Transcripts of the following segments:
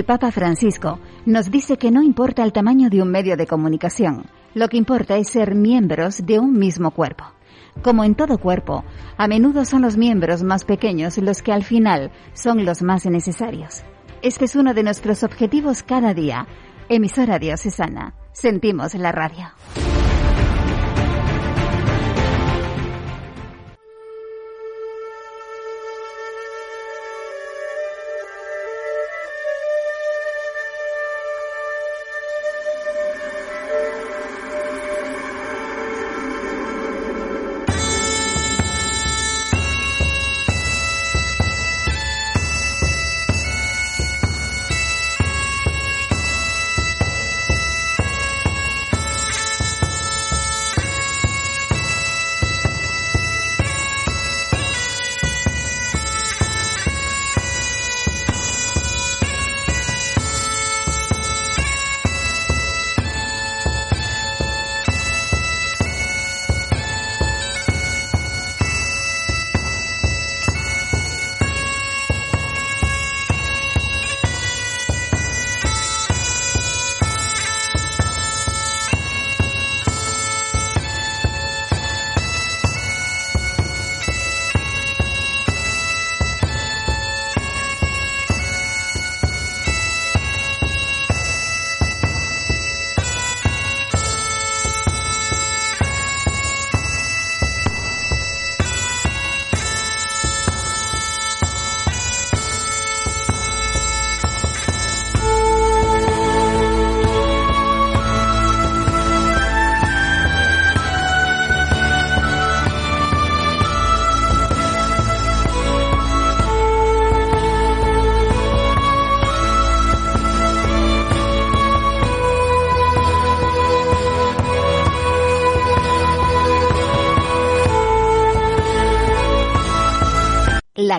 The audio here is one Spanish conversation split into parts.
El Papa Francisco nos dice que no importa el tamaño de un medio de comunicación, lo que importa es ser miembros de un mismo cuerpo. Como en todo cuerpo, a menudo son los miembros más pequeños los que al final son los más necesarios. Este es uno de nuestros objetivos cada día. Emisora Diocesana. Sentimos la radio.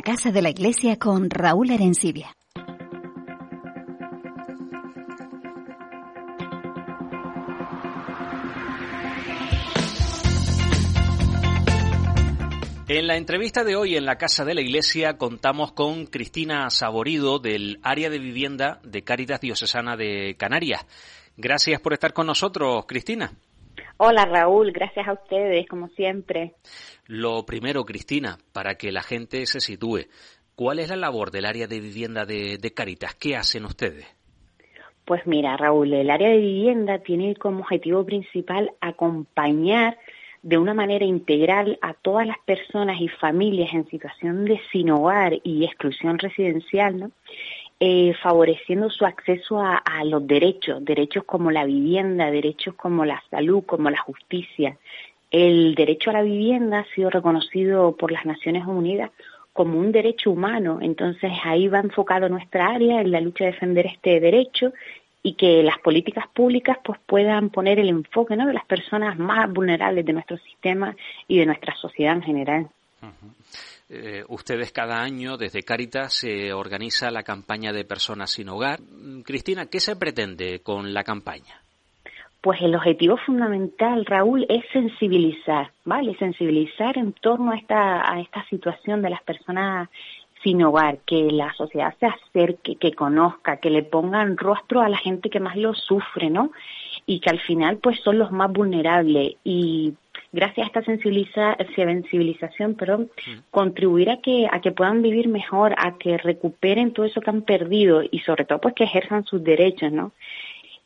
Casa de la Iglesia con Raúl Arencibia. En la entrevista de hoy en la Casa de la Iglesia contamos con Cristina Saborido del área de vivienda de Cáritas Diocesana de Canarias. Gracias por estar con nosotros, Cristina. Hola Raúl, gracias a ustedes, como siempre. Lo primero, Cristina, para que la gente se sitúe, ¿cuál es la labor del área de vivienda de, Caritas? ¿Qué hacen ustedes? Pues mira, Raúl, el área de vivienda tiene como objetivo principal acompañar de una manera integral a todas las personas y familias en situación de sin hogar y exclusión residencial, ¿no? Eh, favoreciendo su acceso a, los derechos, derechos como la vivienda, derechos como la salud, como la justicia. El derecho a la vivienda ha sido reconocido por las Naciones Unidas como un derecho humano, entonces ahí va enfocado nuestra área en la lucha de defender este derecho y que las políticas públicas pues puedan poner el enfoque ¿no? de las personas más vulnerables de nuestro sistema y de nuestra sociedad en general. Eh, ustedes cada año desde Cáritas se organiza la campaña de personas sin hogar. Mm, Cristina, ¿qué se pretende con la campaña? Pues el objetivo fundamental, Raúl, es sensibilizar, ¿vale? Sensibilizar en torno a esta, a esta situación de las personas sin hogar, que la sociedad se acerque, que conozca, que le pongan rostro a la gente que más lo sufre, ¿no? Y que al final pues son los más vulnerables y gracias a esta sensibilización, pero contribuir a que, a que puedan vivir mejor, a que recuperen todo eso que han perdido y sobre todo pues que ejerzan sus derechos, ¿no?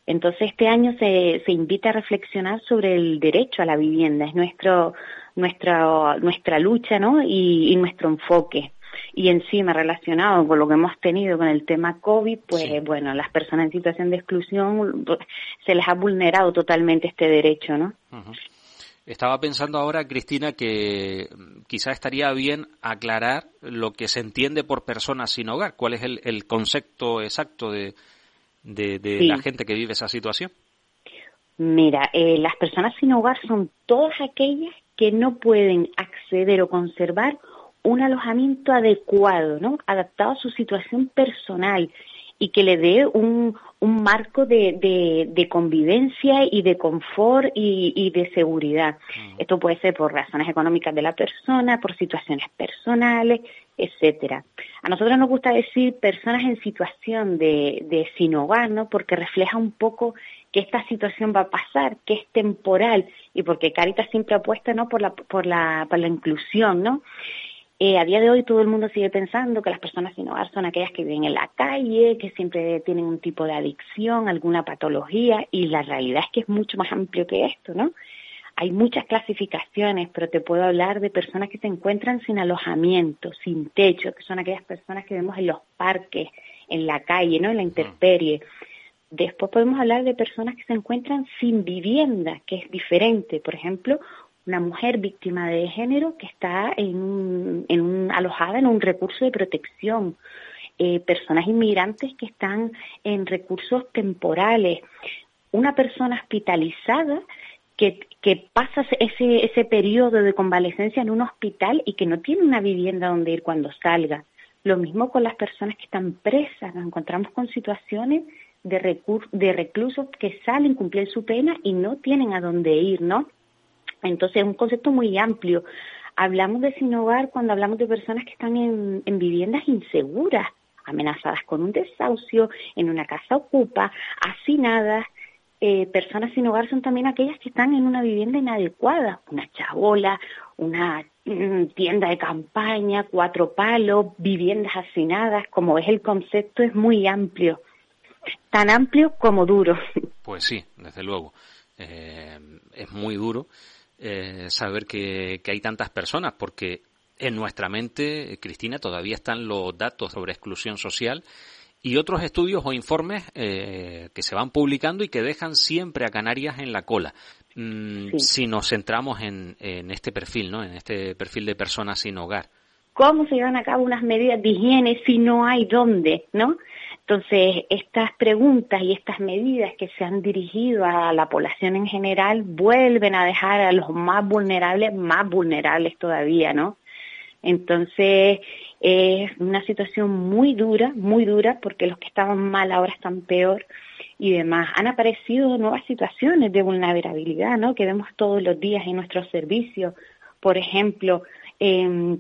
Entonces este año se, se invita a reflexionar sobre el derecho a la vivienda, es nuestro, nuestra, nuestra lucha, ¿no? Y, nuestro enfoque y encima relacionado con lo que hemos tenido con el tema COVID, pues bueno, las personas en situación de exclusión pues, se les ha vulnerado totalmente este derecho, ¿no? Estaba pensando ahora, Cristina, que quizá estaría bien aclarar lo que se entiende por personas sin hogar. ¿Cuál es el, concepto exacto de, de, la gente que vive esa situación? Mira, eh, las personas sin hogar son todas aquellas que no pueden acceder o conservar un alojamiento adecuado, ¿no? Adaptado a su situación personal y que le dé un, un marco de, de, convivencia y de confort y, de seguridad. Esto puede ser por razones económicas de la persona, por situaciones personales, etcétera. a nosotros nos gusta decir personas en situación de, de sin hogar, ¿no? Porque refleja un poco que esta situación va a pasar, que es temporal y porque Caritas siempre apuesta, ¿no? Por la, por la, por la inclusión, ¿no? Eh, a día de hoy todo el mundo sigue pensando que las personas sin hogar son aquellas que viven en la calle, que siempre tienen un tipo de adicción, alguna patología, y la realidad es que es mucho más amplio que esto, ¿no? Hay muchas clasificaciones, pero te puedo hablar de personas que se encuentran sin alojamiento, sin techo, que son aquellas personas que vemos en los parques, en la calle, ¿no? En la intemperie. Después podemos hablar de personas que se encuentran sin vivienda, que es diferente. Por ejemplo, una mujer víctima de género que está en en alojada en un recurso de protección, eh, personas inmigrantes que están en recursos temporales, una persona hospitalizada que, pasa ese, ese periodo de convalecencia en un hospital y que no tiene una vivienda donde ir cuando salga. Lo mismo con las personas que están presas, nos encontramos con situaciones de, de reclusos que salen, cumplir su pena y no tienen a dónde ir, ¿no? Entonces es un concepto muy amplio. Hablamos de sin hogar cuando hablamos de personas que están en, viviendas inseguras, amenazadas con un desahucio, en una casa ocupa, hacinadas. Eh, personas sin hogar son también aquellas que están en una vivienda inadecuada, una chabola, una mm, tienda de campaña, cuatro palos, viviendas hacinadas. Como ves, el concepto es muy amplio, tan amplio como duro. Pues sí, desde luego. Eh, es muy duro eh, saber que, hay tantas personas, porque en nuestra mente, Cristina, todavía están los datos sobre exclusión social y otros estudios o informes eh, que se van publicando y que dejan siempre a Canarias en la cola. Mm, si nos centramos en, en este perfil, ¿no? En este perfil de personas sin hogar. ¿Cómo se llevan a cabo unas medidas de higiene si no hay dónde, no? Entonces, estas preguntas y estas medidas que se han dirigido a la población en general vuelven a dejar a los más vulnerables más vulnerables todavía, ¿no? Entonces, es una situación muy dura, muy dura, porque los que estaban mal ahora están peor y demás. Han aparecido nuevas situaciones de vulnerabilidad, ¿no? Que vemos todos los días en nuestros servicios. Por ejemplo, eh,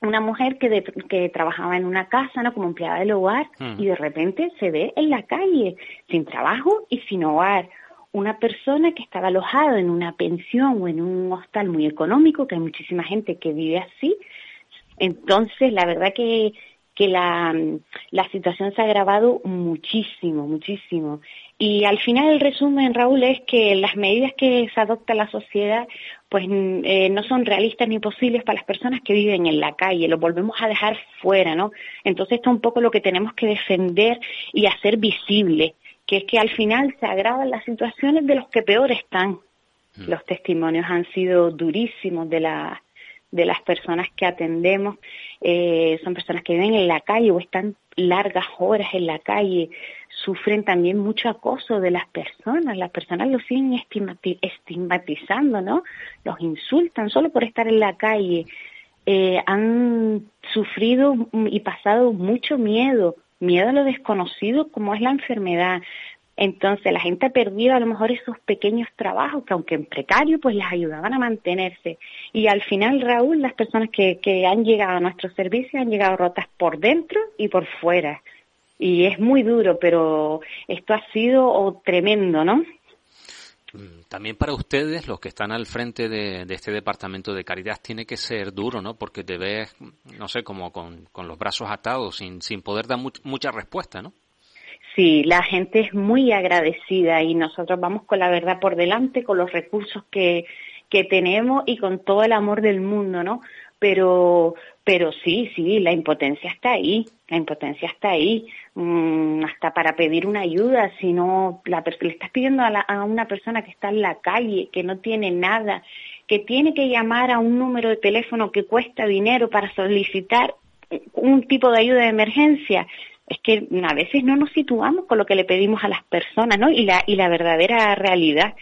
una mujer que, que trabajaba en una casa, ¿no? Como empleada del hogar, hmm. y de repente se ve en la calle, sin trabajo y sin hogar. Una persona que estaba alojada en una pensión o en un hostal muy económico, que hay muchísima gente que vive así. Entonces, la verdad que, que la, la situación se ha agravado muchísimo, muchísimo. Y al final el resumen, Raúl, es que las medidas que se adopta la sociedad pues eh, no son realistas ni posibles para las personas que viven en la calle, lo volvemos a dejar fuera, ¿no? Entonces esto es un poco lo que tenemos que defender y hacer visible, que es que al final se agravan las situaciones de los que peor están. Mm. Los testimonios han sido durísimos de la de las personas que atendemos eh, son personas que viven en la calle o están largas horas en la calle, sufren también mucho acoso de las personas, las personas los siguen estigmatizando, ¿no? Los insultan solo por estar en la calle, eh, han sufrido y pasado mucho miedo, miedo a lo desconocido como es la enfermedad, entonces la gente ha perdido a lo mejor esos pequeños trabajos que aunque en precario pues les ayudaban a mantenerse. Y al final, Raúl, las personas que, que han llegado a nuestros servicios han llegado rotas por dentro y por fuera. Y es muy duro, pero esto ha sido oh, tremendo, ¿no? Mm, también para ustedes, los que están al frente de, este departamento de caridad, tiene que ser duro, ¿no? Porque te ves, no sé, como con, los brazos atados, sin, sin poder dar mucha respuesta, ¿no? Sí, la gente es muy agradecida y nosotros vamos con la verdad por delante, con los recursos que, que tenemos y con todo el amor del mundo, ¿no? Pero, pero sí, sí, la impotencia está ahí, la impotencia está ahí, mm, hasta para pedir una ayuda, si no, la, le estás pidiendo a, a una persona que está en la calle, que no tiene nada, que tiene que llamar a un número de teléfono que cuesta dinero para solicitar un tipo de ayuda de emergencia, es que a veces no nos situamos con lo que le pedimos a las personas, ¿no? Y la, y la verdadera realidad.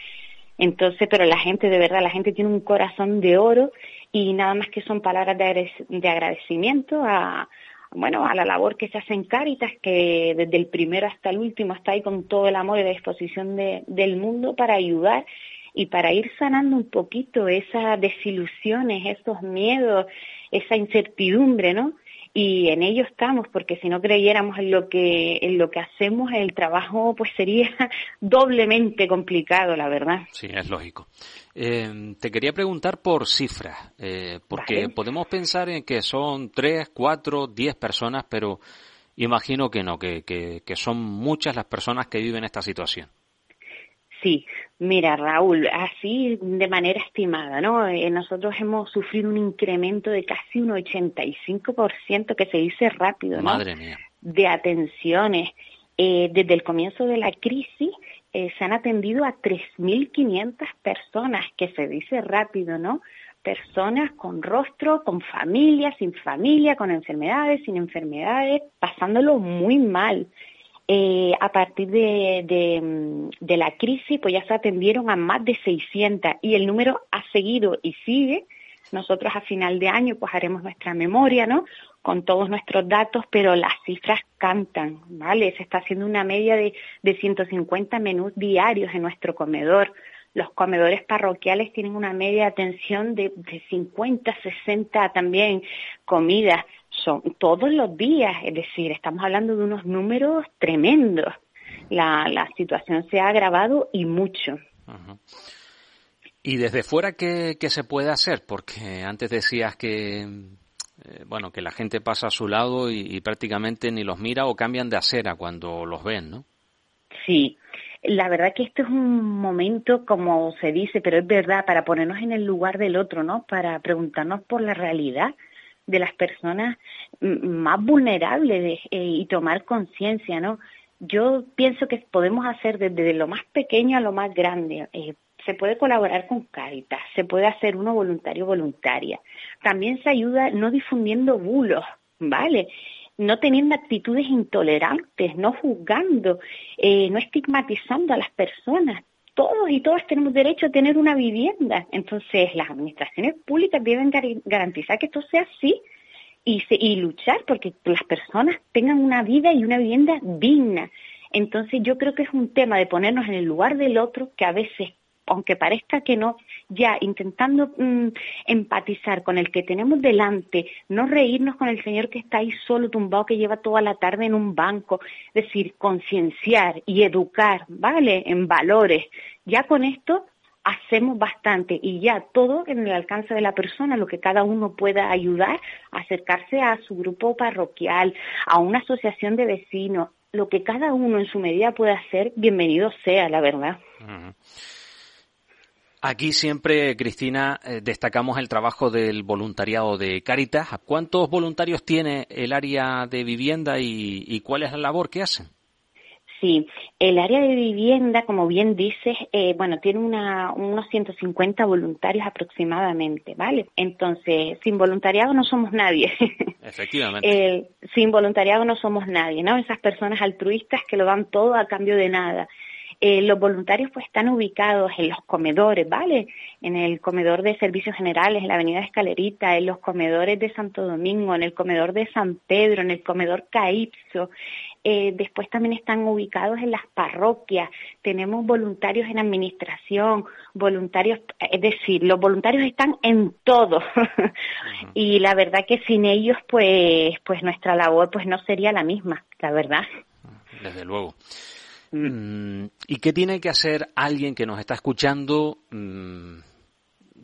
Entonces, pero la gente, de verdad, la gente tiene un corazón de oro y nada más que son palabras de, agradecimiento a, bueno, a la labor que se hace en Cáritas, que desde el primero hasta el último está ahí con todo el amor y la disposición de, del mundo para ayudar y para ir sanando un poquito esas desilusiones, esos miedos, esa incertidumbre, ¿no? Y en ello estamos porque si no creyéramos en lo que en lo que hacemos el trabajo pues sería doblemente complicado la verdad. Sí es lógico. Eh, te quería preguntar por cifras eh, porque podemos pensar en que son tres cuatro diez personas pero imagino que no que, que, que son muchas las personas que viven esta situación Sí, mira Raúl, así de manera estimada, ¿no? Eh, nosotros hemos sufrido un incremento de casi un 85% que se dice rápido, ¿no? Madre mía. De atenciones. Eh, desde el comienzo de la crisis eh, se han atendido a 3.500 personas, que se dice rápido, ¿no? Personas con rostro, con familia, sin familia, con enfermedades, sin enfermedades, pasándolo muy mal. Eh, a partir de, mm, de, la crisis, pues ya se atendieron a más de 600 y el número ha seguido y sigue. Nosotros a final de año pues haremos nuestra memoria, ¿no? Con todos nuestros datos, pero las cifras cantan, ¿vale? Se está haciendo una media de, de 150 menús diarios en nuestro comedor. Los comedores parroquiales tienen una media de atención de, de 50, 60 también comidas son todos los días, es decir, estamos hablando de unos números tremendos. La, la situación se ha agravado y mucho. ¿Y desde fuera qué, qué, se puede hacer? Porque antes decías que, eh, bueno, que la gente pasa a su lado y, prácticamente ni los mira o cambian de acera cuando los ven, ¿no? Sí, la verdad que este es un momento, como se dice, pero es verdad, para ponernos en el lugar del otro, ¿no? Para preguntarnos por la realidad de las personas más vulnerables eh, y tomar conciencia, ¿no? Yo pienso que podemos hacer desde lo más pequeño a lo más grande. Eh, se puede colaborar con Caritas, se puede hacer uno voluntario voluntaria. También se ayuda no difundiendo bulos, ¿vale? No teniendo actitudes intolerantes, no juzgando, eh, no estigmatizando a las personas todos y todas tenemos derecho a tener una vivienda. Entonces, las administraciones públicas deben garantizar que esto sea así y, y luchar porque las personas tengan una vida y una vivienda digna. Entonces, yo creo que es un tema de ponernos en el lugar del otro que a veces aunque parezca que no, ya intentando mm, empatizar con el que tenemos delante, no reírnos con el señor que está ahí solo tumbado, que lleva toda la tarde en un banco, es decir, concienciar y educar, ¿vale? En valores. Ya con esto hacemos bastante y ya todo en el alcance de la persona, lo que cada uno pueda ayudar, acercarse a su grupo parroquial, a una asociación de vecinos, lo que cada uno en su medida pueda hacer, bienvenido sea, la verdad. Aquí siempre, Cristina, eh, destacamos el trabajo del voluntariado de Caritas. ¿Cuántos voluntarios tiene el área de vivienda y, cuál es la labor que hacen? Sí, el área de vivienda, como bien dices, eh, bueno, tiene una, unos 150 voluntarios aproximadamente, ¿vale? Entonces, sin voluntariado no somos nadie. Efectivamente. sin voluntariado no somos nadie, ¿no? Esas personas altruistas que lo dan todo a cambio de nada. Eh, los voluntarios pues están ubicados en los comedores, ¿vale? En el comedor de servicios generales, en la avenida Escalerita, en los comedores de Santo Domingo, en el comedor de San Pedro, en el comedor Caipso. Eh, después también están ubicados en las parroquias. Tenemos voluntarios en administración, voluntarios, es decir, los voluntarios están en todo. y la verdad que sin ellos pues, pues nuestra labor pues no sería la misma, la verdad. Desde luego. Mm, ¿Y qué tiene que hacer alguien que nos está escuchando? Mm,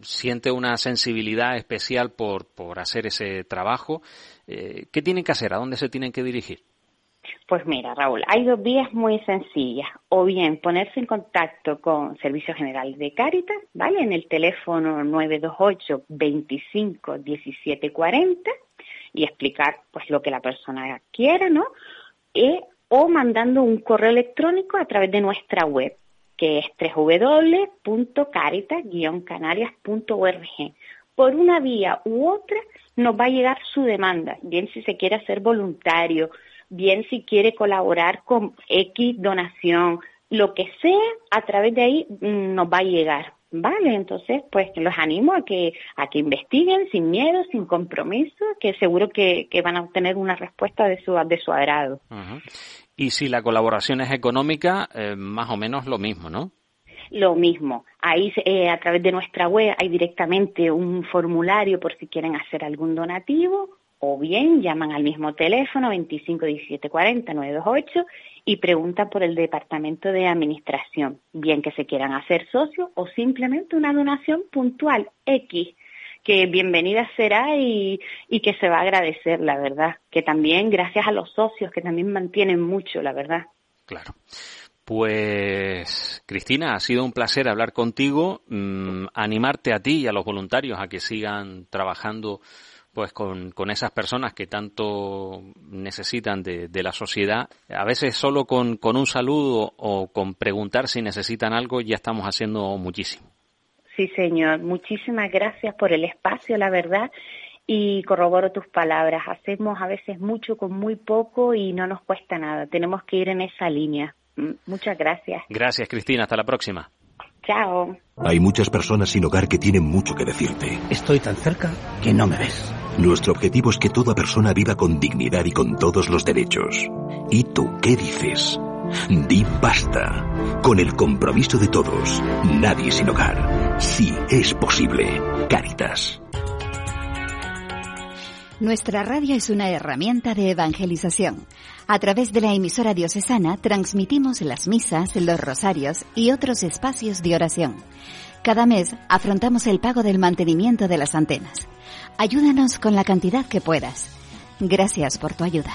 siente una sensibilidad especial por, por hacer ese trabajo. Eh, ¿Qué tiene que hacer? ¿A dónde se tienen que dirigir? Pues mira, Raúl, hay dos vías muy sencillas. O bien ponerse en contacto con Servicio General de Cáritas, ¿vale? En el teléfono 928 25 17 40 y explicar pues lo que la persona quiera, ¿no? O mandando un correo electrónico a través de nuestra web, que es www.caritas-canarias.org. Por una vía u otra nos va a llegar su demanda, bien si se quiere hacer voluntario, bien si quiere colaborar con X donación, lo que sea, a través de ahí mm, nos va a llegar. Vale, entonces pues los animo a que a que investiguen sin miedo, sin compromiso, que seguro que, van a obtener una respuesta de su de su agrado. Y si la colaboración es económica, eh, más o menos lo mismo, ¿no? Lo mismo. Ahí eh, a través de nuestra web hay directamente un formulario por si quieren hacer algún donativo o bien llaman al mismo teléfono 25 17 40 928 y preguntan por el departamento de administración, bien que se quieran hacer socios o simplemente una donación puntual X que bienvenida será y, y, que se va a agradecer, la verdad. Que también gracias a los socios, que también mantienen mucho, la verdad. Claro. Pues, Cristina, ha sido un placer hablar contigo, mm, animarte a ti y a los voluntarios a que sigan trabajando pues con, con esas personas que tanto necesitan de, de la sociedad. A veces solo con, con un saludo o con preguntar si necesitan algo ya estamos haciendo muchísimo. Sí, señor. Muchísimas gracias por el espacio, la verdad. Y corroboro tus palabras. Hacemos a veces mucho con muy poco y no nos cuesta nada. Tenemos que ir en esa línea. Mm, muchas gracias. Gracias, Cristina. Hasta la próxima. Chao. Hay muchas personas sin hogar que tienen mucho que decirte. Estoy tan cerca que no me ves. Nuestro objetivo es que toda persona viva con dignidad y con todos los derechos. ¿Y tú qué dices? Di basta. Con el compromiso de todos. Nadie sin hogar. Sí es posible. Caritas. Nuestra radio es una herramienta de evangelización. A través de la emisora diocesana transmitimos las misas, los rosarios y otros espacios de oración. Cada mes afrontamos el pago del mantenimiento de las antenas. Ayúdanos con la cantidad que puedas. Gracias por tu ayuda.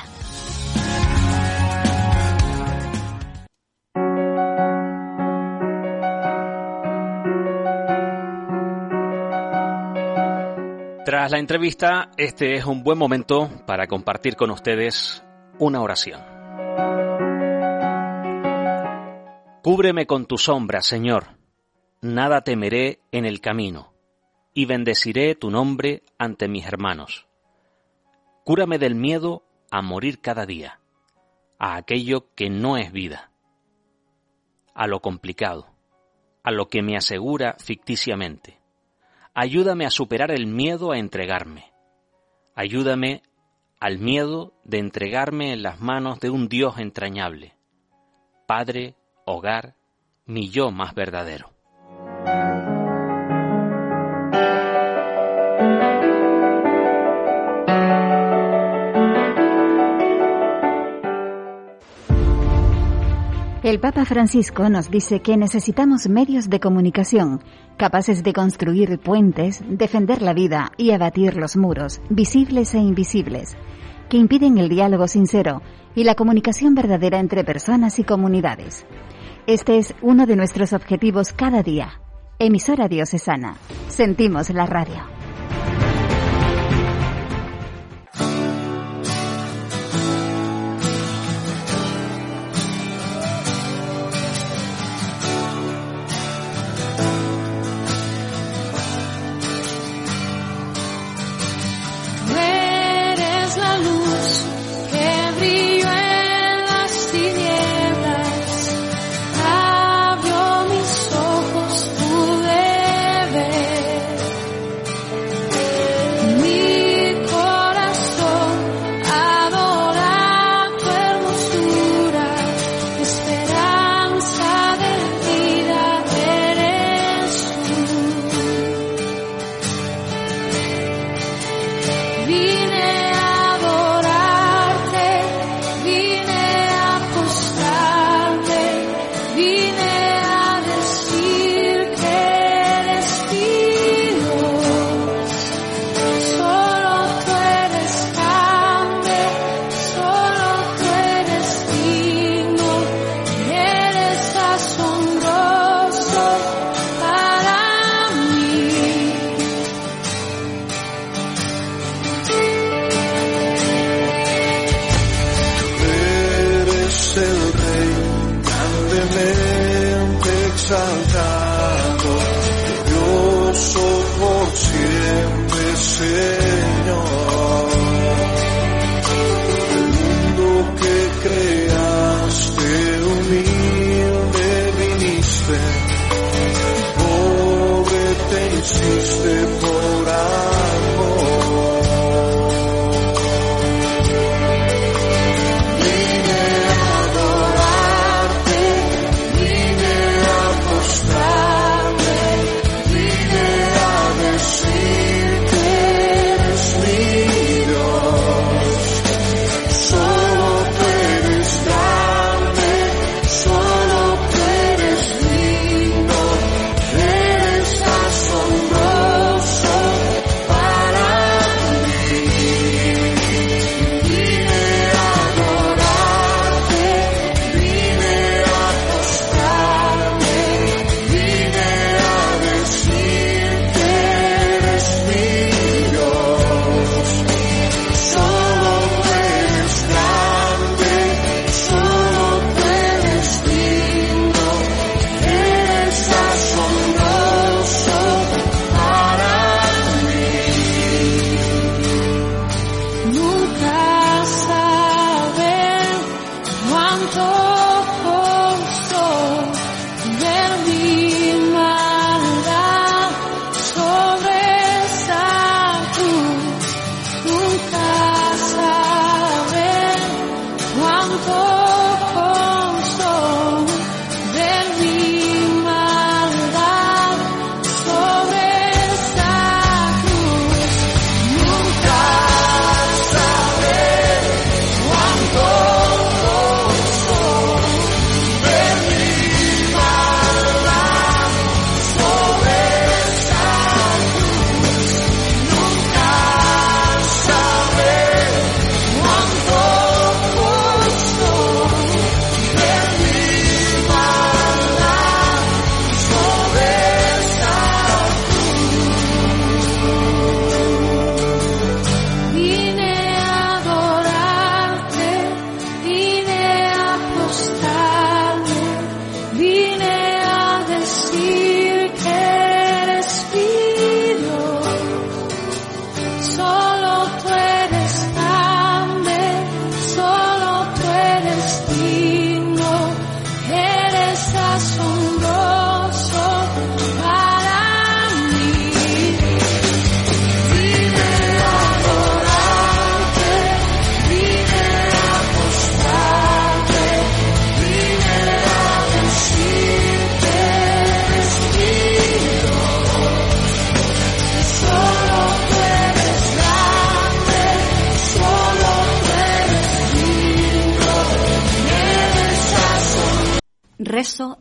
Tras la entrevista, este es un buen momento para compartir con ustedes una oración. Cúbreme con tu sombra, Señor, nada temeré en el camino, y bendeciré tu nombre ante mis hermanos. Cúrame del miedo a morir cada día, a aquello que no es vida, a lo complicado, a lo que me asegura ficticiamente Ayúdame a superar el miedo a entregarme. Ayúdame al miedo de entregarme en las manos de un Dios entrañable. Padre, hogar, mi yo más verdadero. El Papa Francisco nos dice que necesitamos medios de comunicación capaces de construir puentes, defender la vida y abatir los muros, visibles e invisibles, que impiden el diálogo sincero y la comunicación verdadera entre personas y comunidades. Este es uno de nuestros objetivos cada día. Emisora diocesana. Sentimos la radio.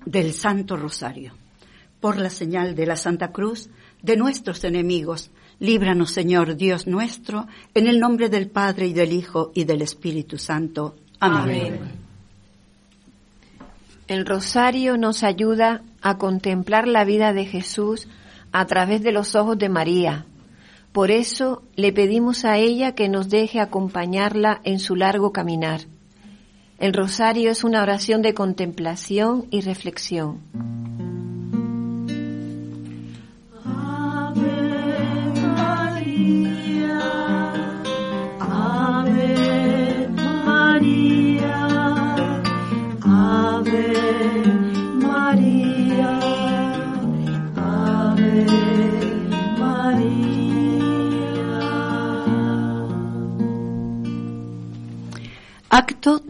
Del Santo Rosario. Por la señal de la Santa Cruz, de nuestros enemigos, líbranos Señor Dios nuestro, en el nombre del Padre y del Hijo y del Espíritu Santo. Amén. El rosario nos ayuda a contemplar la vida de Jesús a través de los ojos de María. Por eso le pedimos a ella que nos deje acompañarla en su largo caminar. El rosario es una oración de contemplación y reflexión.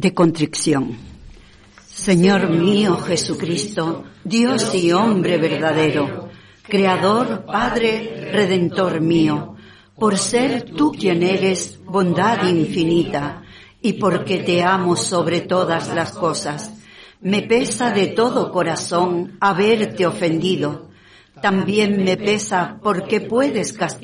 De contrición. Señor mío Jesucristo, Dios y hombre verdadero, Creador, Padre, Redentor mío, por ser tú quien eres bondad infinita y porque te amo sobre todas las cosas, me pesa de todo corazón haberte ofendido. También me pesa porque puedes castigar